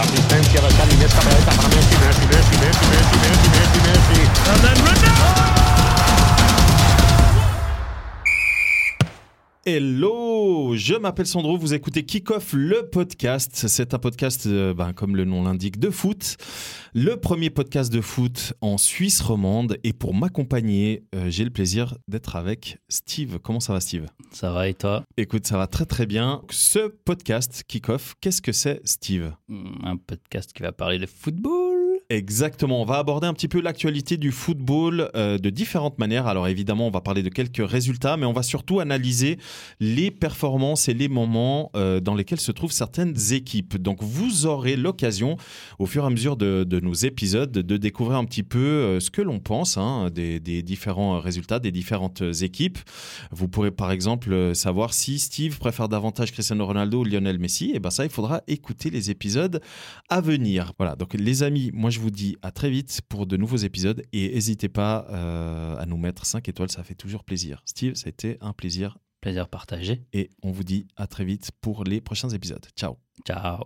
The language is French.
Asistencia de Xavi Iniesta, para Iniesta, para Messi, Messi, Messi, Hello, je m'appelle Sandro, vous écoutez Kickoff le podcast. C'est un podcast, euh, ben, comme le nom l'indique, de foot. Le premier podcast de foot en Suisse romande. Et pour m'accompagner, euh, j'ai le plaisir d'être avec Steve. Comment ça va Steve? Ça va et toi? Écoute, ça va très très bien. Ce podcast Kickoff, qu'est-ce que c'est Steve? Hmm, Un podcast qui va parler de football Exactement, on va aborder un petit peu l'actualité du football euh, de différentes manières. Alors évidemment, on va parler de quelques résultats, mais on va surtout analyser les performances et les moments euh, dans lesquels se trouvent certaines équipes. Donc vous aurez l'occasion, au fur et à mesure de, nos épisodes, de découvrir un petit peu euh, ce que l'on pense hein, des, différents résultats des différentes équipes. Vous pourrez par exemple savoir si Steve préfère davantage Cristiano Ronaldo ou Lionel Messi. Et eh bien ça, il faudra écouter les épisodes à venir. Voilà, donc les amis, moi je vous dis à très vite pour de nouveaux épisodes et n'hésitez pas euh, à nous mettre 5 étoiles, ça fait toujours plaisir. Steve, ça a été un plaisir. Plaisir partagé. Et on vous dit à très vite pour les prochains épisodes. Ciao. Ciao.